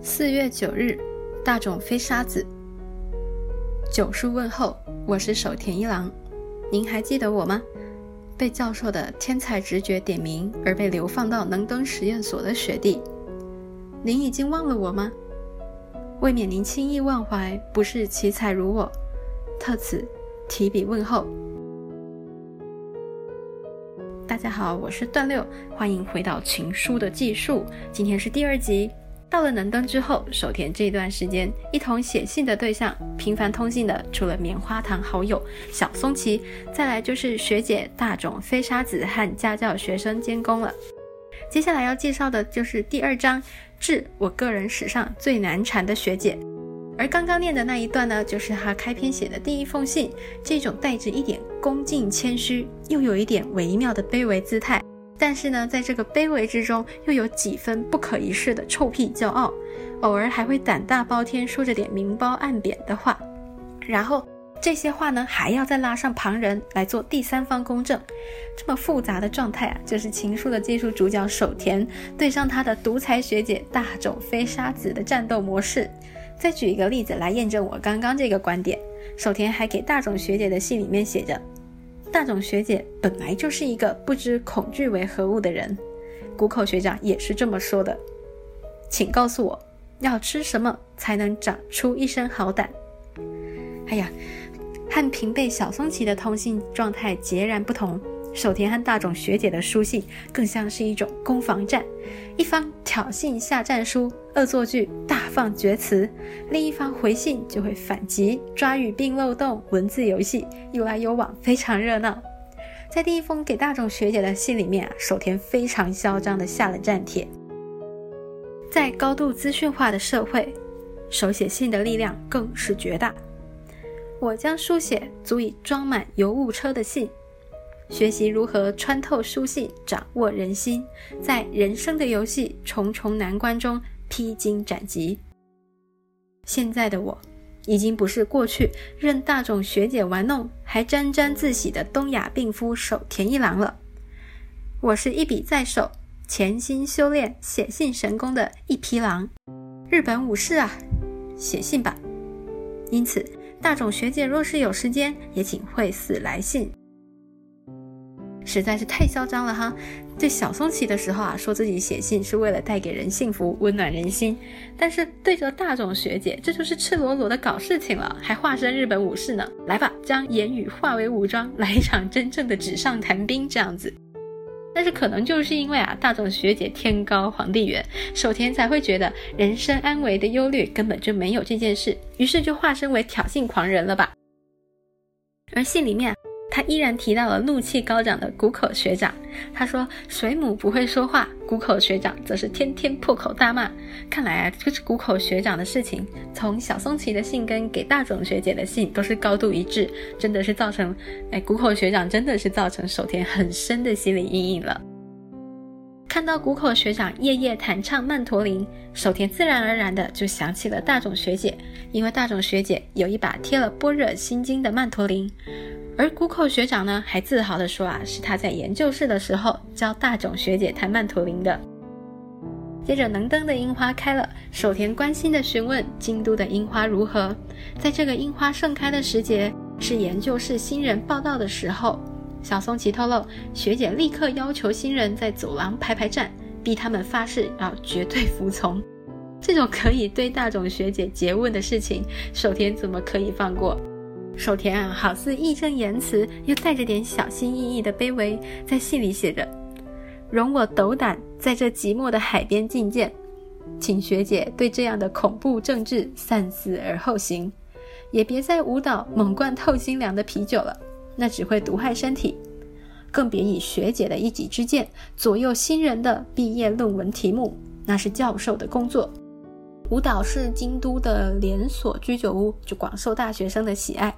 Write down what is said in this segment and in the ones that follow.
四月九日，大冢飞沙子。九叔问候，我是守田一郎，您还记得我吗？被教授的天才直觉点名而被流放到能登实验所的学弟，您已经忘了我吗？未免您轻易忘怀，不是奇才如我，特此提笔问候。大家好，我是段六，欢迎回到情书的技术，今天是第二集。到了能登之后，守田这段时间一同写信的对象，频繁通信的除了棉花糖好友小松崎，再来就是学姐大冢飞沙子和家教学生监工了。接下来要介绍的就是第二章，致我个人史上最难缠的学姐。而刚刚念的那一段呢，就是他开篇写的第一封信，这种带着一点恭敬谦虚，又有一点微妙的卑微姿态。但是呢，在这个卑微之中，又有几分不可一世的臭屁骄傲，偶尔还会胆大包天说着点明褒暗贬的话，然后这些话呢，还要再拉上旁人来做第三方公证，这么复杂的状态啊，就是情书的技术主角守田对上他的独裁学姐大冢飞沙子的战斗模式。再举一个例子来验证我刚刚这个观点，守田还给大冢学姐的信里面写着。大冢学姐本来就是一个不知恐惧为何物的人，谷口学长也是这么说的。请告诉我，要吃什么才能长出一身好胆？哎呀，和平辈小松崎的通信状态截然不同。守田和大冢学姐的书信更像是一种攻防战，一方挑衅下战书、恶作剧、大放厥词，另一方回信就会反击、抓语病漏洞、文字游戏，有来有往，非常热闹。在第一封给大冢学姐的信里面啊，守田非常嚣张地下了战帖。在高度资讯化的社会，手写信的力量更是绝大。我将书写足以装满邮务车的信。学习如何穿透书信，掌握人心，在人生的游戏重重难关中披荆斩棘。现在的我，已经不是过去任大冢学姐玩弄还沾沾自喜的东亚病夫守田一郎了。我是一笔在手，潜心修炼写信神功的一匹狼。日本武士啊，写信吧。因此，大冢学姐若是有时间，也请惠死来信。实在是太嚣张了哈！对小松崎的时候啊，说自己写信是为了带给人幸福、温暖人心；但是对着大冢学姐，这就是赤裸裸的搞事情了，还化身日本武士呢！来吧，将言语化为武装，来一场真正的纸上谈兵这样子。但是可能就是因为啊，大冢学姐天高皇帝远，守田才会觉得人身安危的忧虑根本就没有这件事，于是就化身为挑衅狂人了吧？而信里面。他依然提到了怒气高涨的谷口学长。他说：“水母不会说话，谷口学长则是天天破口大骂。看来啊，这是谷口学长的事情。从小松崎的信跟给大冢学姐的信都是高度一致，真的是造成……哎，谷口学长真的是造成守田很深的心理阴影了。看到谷口学长夜夜弹唱曼陀林，守田自然而然的就想起了大冢学姐，因为大冢学姐有一把贴了般若心经的曼陀林。”而谷口学长呢，还自豪地说啊，是他在研究室的时候教大冢学姐弹曼陀林的。接着，能登的樱花开了，守田关心地询问京都的樱花如何。在这个樱花盛开的时节，是研究室新人报道的时候。小松崎透露，学姐立刻要求新人在走廊排排站，逼他们发誓要绝对服从。这种可以对大冢学姐诘问的事情，守田怎么可以放过？守田啊，好似义正言辞，又带着点小心翼翼的卑微，在信里写着：“容我斗胆在这寂寞的海边觐见，请学姐对这样的恐怖政治三思而后行，也别在舞蹈猛灌透心凉的啤酒了，那只会毒害身体。更别以学姐的一己之见左右新人的毕业论文题目，那是教授的工作。舞蹈是京都的连锁居酒屋，就广受大学生的喜爱。”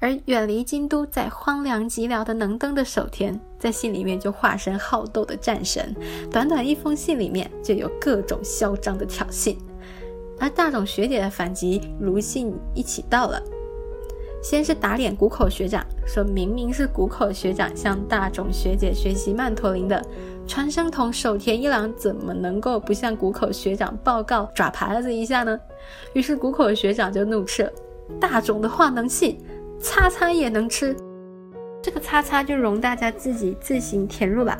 而远离京都，在荒凉寂寥的能登的守田，在信里面就化身好斗的战神。短短一封信里面，就有各种嚣张的挑衅。而大冢学姐的反击如信一起到了，先是打脸谷口学长，说明明是谷口学长向大冢学姐学习曼陀林的，传声筒守田一郎怎么能够不向谷口学长报告爪耙子一下呢？于是谷口学长就怒斥：“大冢的话能信，擦擦也能吃。”这个擦擦就容大家自己自行填入吧。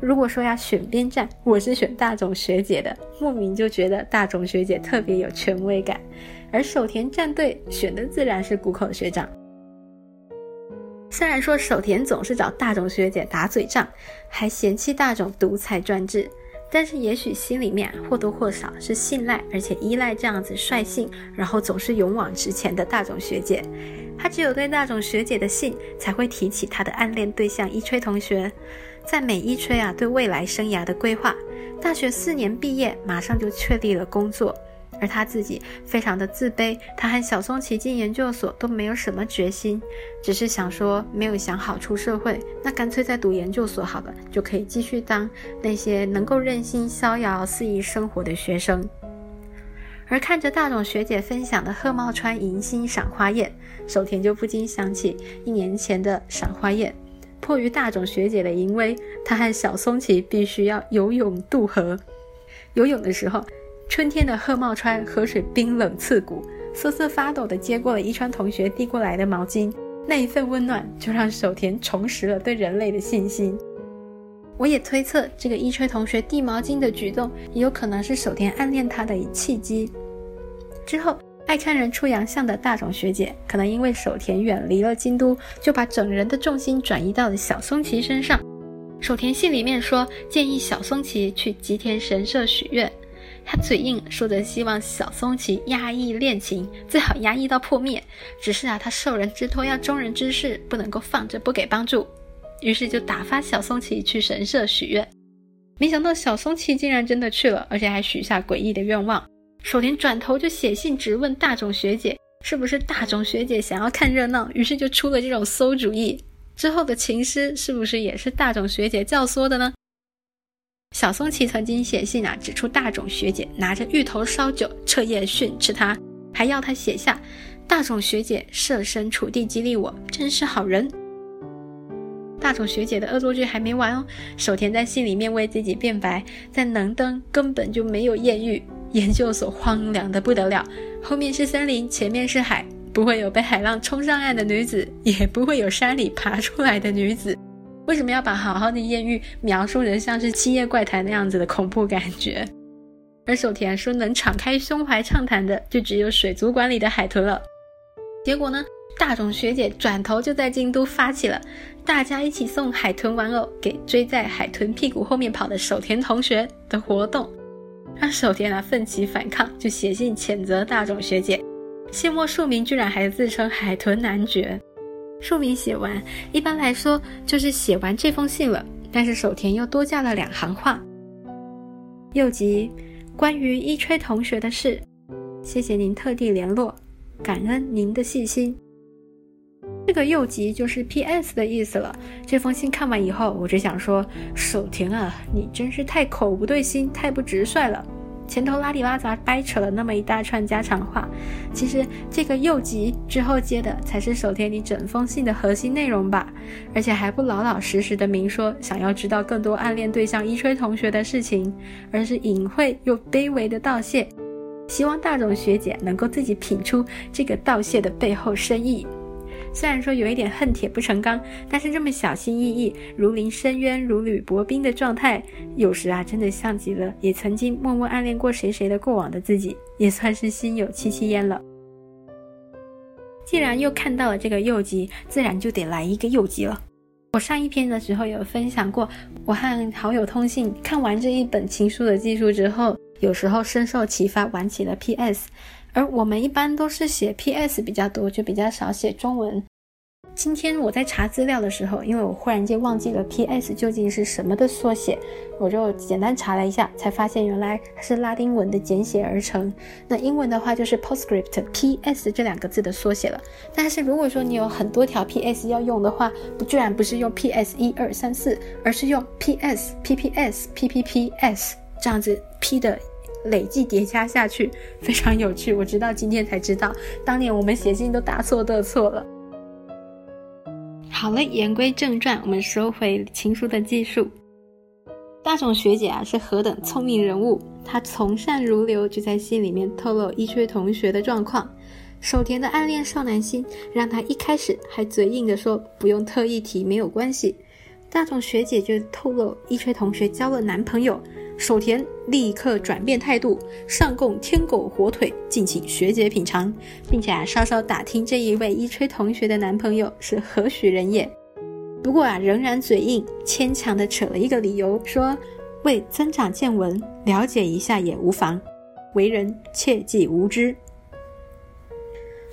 如果说要选边站，我是选大冢学姐的，莫名就觉得大冢学姐特别有权威感，而手田战队选的自然是谷口学长。虽然说手田总是找大冢学姐打嘴仗，还嫌弃大冢独裁专制，但是也许心里面或多或少是信赖而且依赖这样子率性，然后总是勇往直前的大冢学姐。他只有对那种学姐的信，才会提起他的暗恋对象一吹同学。在美一吹啊，对未来生涯的规划，大学四年毕业，马上就确立了工作。而他自己非常的自卑，他和小松崎进研究所都没有什么决心，只是想说没有想好出社会，那干脆再读研究所好了，就可以继续当那些能够任性逍遥、肆意生活的学生。而看着大冢学姐分享的鹤茂川迎新赏花宴，守田就不禁想起一年前的赏花宴，迫于大冢学姐的淫威，他和小松崎必须要游泳渡河。游泳的时候。春天的鹤茂川河水冰冷刺骨，瑟瑟发抖地接过了一川同学递过来的毛巾，那一份温暖就让手田重拾了对人类的信心。我也推测，这个一吹同学递毛巾的举动，也有可能是手田暗恋他的契机。之后，爱看人出洋相的大冢学姐，可能因为手田远离了京都，就把整人的重心转移到了小松崎身上。手田信里面说，建议小松崎去吉田神社许愿。他嘴硬，说着希望小松崎压抑恋情，最好压抑到破灭。只是啊，他受人之托，要忠人之事，不能够放着不给帮助。于是就打发小松崎去神社许愿。没想到小松崎竟然真的去了，而且还许下诡异的愿望。守田转头就写信质问大冢学姐，是不是大冢学姐想要看热闹，于是就出了这种馊主意。之后的情诗是不是也是大冢学姐教唆的呢？小松崎曾经写信啊，指出大冢学姐拿着芋头烧酒彻夜训斥他，还要他写下“大冢学姐设身处地激励我，真是好人”。大冢学姐的恶作剧还没完哦，手田在信里面为自己辩白，在能登根本就没有艳遇，研究所荒凉的不得了，后面是森林，前面是海，不会有被海浪冲上岸的女子，也不会有山里爬出来的女子。为什么要把好好的艳遇描述成像是《七夜怪谈》那样子的恐怖感觉？而手田说能敞开胸怀畅谈的，就只有水族馆里的海豚了。结果呢，大冢学姐转头就在京都发起了大家一起送海豚玩偶给追在海豚屁股后面跑的手田同学的活动，让手田啊奋起反抗，就写信谴责大冢学姐。谢莫庶民居然还自称海豚男爵。书名写完，一般来说就是写完这封信了。但是手田又多加了两行话：又急，关于一吹同学的事，谢谢您特地联络，感恩您的细心。这个又急就是 P.S 的意思了。这封信看完以后，我只想说，手田啊，你真是太口不对心，太不直率了。前头拉里拉杂掰扯了那么一大串家常话，其实这个右吉之后接的才是手田你整封信的核心内容吧，而且还不老老实实的明说想要知道更多暗恋对象一吹同学的事情，而是隐晦又卑微的道谢，希望大冢学姐能够自己品出这个道谢的背后深意。虽然说有一点恨铁不成钢，但是这么小心翼翼、如临深渊、如履薄冰的状态，有时啊，真的像极了也曾经默默暗恋过谁谁的过往的自己，也算是心有戚戚焉了。既然又看到了这个右吉，自然就得来一个右吉了。我上一篇的时候有分享过，我和好友通信看完这一本情书的技术之后，有时候深受启发，玩起了 PS。而我们一般都是写 P.S 比较多，就比较少写中文。今天我在查资料的时候，因为我忽然间忘记了 P.S 究竟是什么的缩写，我就简单查了一下，才发现原来是拉丁文的简写而成。那英文的话就是 Postscript，P.S 这两个字的缩写了。但是如果说你有很多条 P.S 要用的话，不居然不是用 P.S 一二三四，而是用 P.S、P.P.S、P.P.P.S 这样子 P 的。累计叠加下去，非常有趣。我直到今天才知道，当年我们写信都大错特错了。好了，言归正传，我们收回情书的技术。大冢学姐啊是何等聪明人物，她从善如流，就在信里面透露一吹同学的状况。守田的暗恋少男心，让他一开始还嘴硬的说不用特意提，没有关系。大冢学姐就透露一吹同学交了男朋友，守田立刻转变态度，上供天狗火腿，敬请学姐品尝，并且啊稍稍打听这一位一吹同学的男朋友是何许人也。不过啊仍然嘴硬，牵强的扯了一个理由，说为增长见闻，了解一下也无妨，为人切忌无知。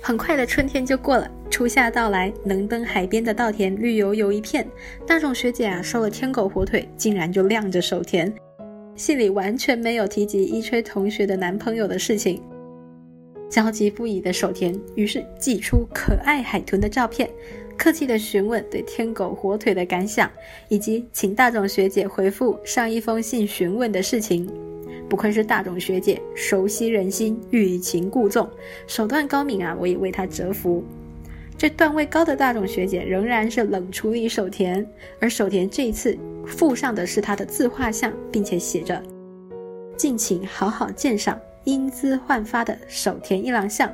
很快的春天就过了，初夏到来，能登海边的稻田绿油油一片。大冢学姐啊，收了天狗火腿，竟然就晾着手田。信里完全没有提及一吹同学的男朋友的事情。焦急不已的手田，于是寄出可爱海豚的照片，客气的询问对天狗火腿的感想，以及请大冢学姐回复上一封信询问的事情。不愧是大冢学姐，熟悉人心，欲擒故纵，手段高明啊！我也为她折服。这段位高的大冢学姐仍然是冷处理手田，而手田这一次附上的是她的自画像，并且写着“敬请好好鉴赏英姿焕发的手田一郎像”。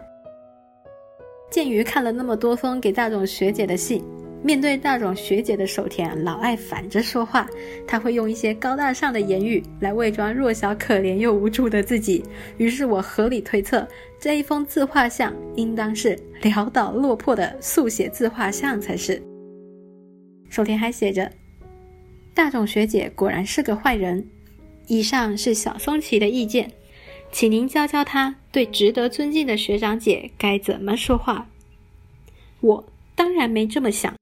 鉴于看了那么多封给大冢学姐的信。面对大冢学姐的手田，老爱反着说话。他会用一些高大上的言语来伪装弱小、可怜又无助的自己。于是我合理推测，这一封自画像应当是潦倒落魄的速写自画像才是。手田还写着：“大冢学姐果然是个坏人。”以上是小松崎的意见，请您教教他对值得尊敬的学长姐该怎么说话。我当然没这么想。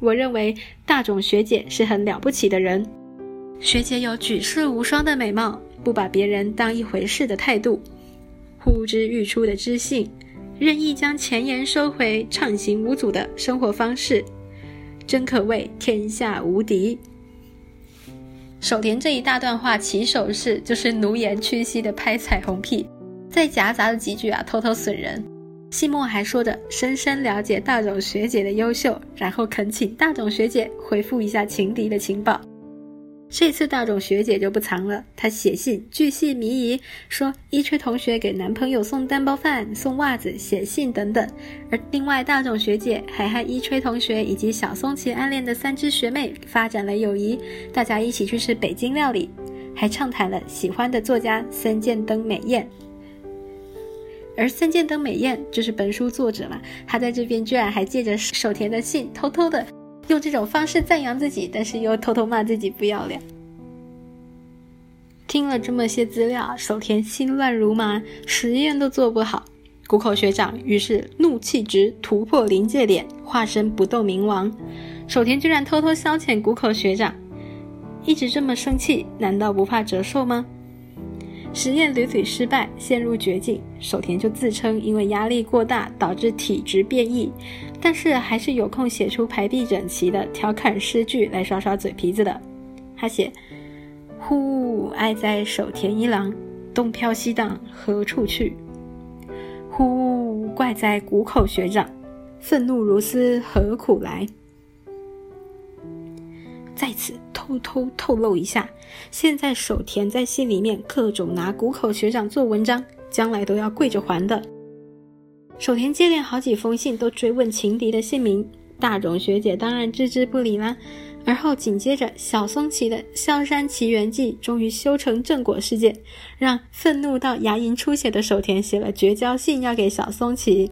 我认为大冢学姐是很了不起的人，学姐有举世无双的美貌，不把别人当一回事的态度，呼之欲出的知性，任意将前言收回，畅行无阻的生活方式，真可谓天下无敌。手田这一大段话起手式就是奴颜屈膝的拍彩虹屁，再夹杂了几句啊，偷偷损人。信末还说着深深了解大冢学姐的优秀，然后恳请大冢学姐回复一下情敌的情报。这次大冢学姐就不藏了，她写信巨细靡遗，说一吹同学给男朋友送蛋包饭、送袜子、写信等等。而另外大冢学姐还和一吹同学以及小松崎暗恋的三只学妹发展了友谊，大家一起去吃北京料理，还畅谈了喜欢的作家森见登美彦。而三剑登美彦就是本书作者嘛，他在这边居然还借着手田的信，偷偷的用这种方式赞扬自己，但是又偷偷骂自己不要脸。听了这么些资料，手田心乱如麻，实验都做不好。谷口学长于是怒气值突破临界点，化身不动明王。手田居然偷偷消遣谷口学长，一直这么生气，难道不怕折寿吗？实验屡屡失败，陷入绝境，手田就自称因为压力过大导致体质变异，但是还是有空写出排比整齐的调侃诗句来耍耍嘴皮子的。他写：“呼，爱在手田一郎，东飘西荡何处去？呼，怪在谷口学长，愤怒如斯何苦来？”此偷偷透露一下，现在手田在信里面各种拿谷口学长做文章，将来都要跪着还的。手田接连好几封信都追问情敌的姓名，大冢学姐当然置之不理啦。而后紧接着小松崎的《萧山奇缘记》终于修成正果事件，让愤怒到牙龈出血的手田写了绝交信要给小松崎。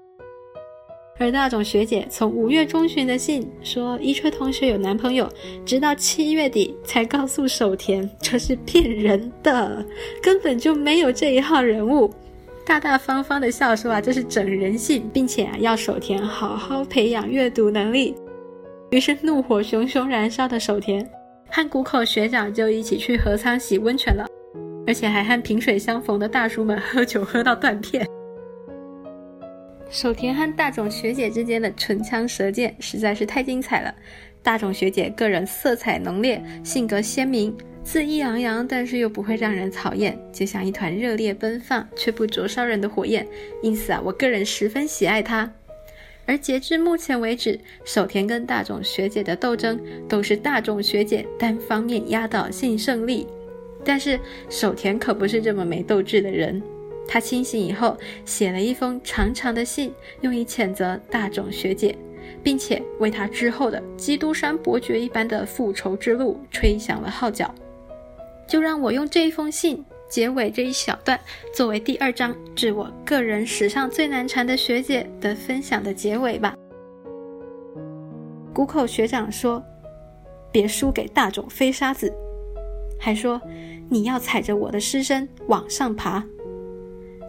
而那种学姐从五月中旬的信说一吹同学有男朋友，直到七月底才告诉手田，这是骗人的，根本就没有这一号人物。大大方方的笑说啊，这是整人信，并且啊要手田好好培养阅读能力。于是怒火熊熊燃烧的手田，和谷口学长就一起去河仓洗温泉了，而且还和萍水相逢的大叔们喝酒喝到断片。手田和大冢学姐之间的唇枪舌剑实在是太精彩了。大冢学姐个人色彩浓烈，性格鲜明，恣意洋洋，但是又不会让人讨厌，就像一团热烈奔放却不灼烧人的火焰。因此啊，我个人十分喜爱她。而截至目前为止，守田跟大冢学姐的斗争都是大冢学姐单方面压倒性胜利。但是守田可不是这么没斗志的人，他清醒以后写了一封长长的信，用以谴责大冢学姐，并且为他之后的基督山伯爵一般的复仇之路吹响了号角。就让我用这一封信结尾这一小段，作为第二章致我个人史上最难缠的学姐的分享的结尾吧。谷口学长说：“别输给大冢飞沙子。”还说。你要踩着我的尸身往上爬，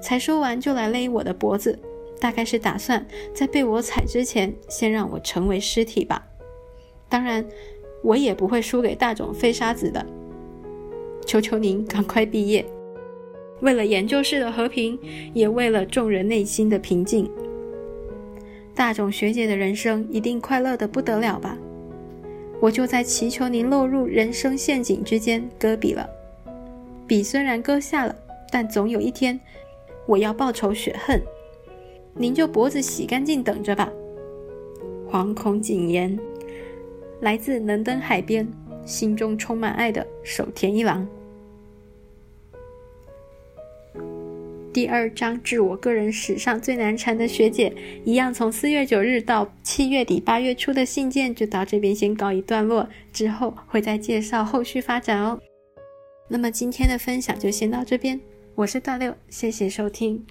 才说完就来勒我的脖子，大概是打算在被我踩之前先让我成为尸体吧。当然，我也不会输给大冢飞沙子的。求求您赶快毕业，为了研究室的和平，也为了众人内心的平静。大冢学姐的人生一定快乐的不得了吧？我就在祈求您落入人生陷阱之间搁笔了。笔虽然搁下了，但总有一天，我要报仇雪恨。您就脖子洗干净等着吧。惶恐谨言，来自能登海边，心中充满爱的守田一郎。第二章致我个人史上最难缠的学姐，一样从四月九日到七月底八月初的信件就到这边先告一段落，之后会再介绍后续发展哦。那么今天的分享就先到这边，我是大六，谢谢收听。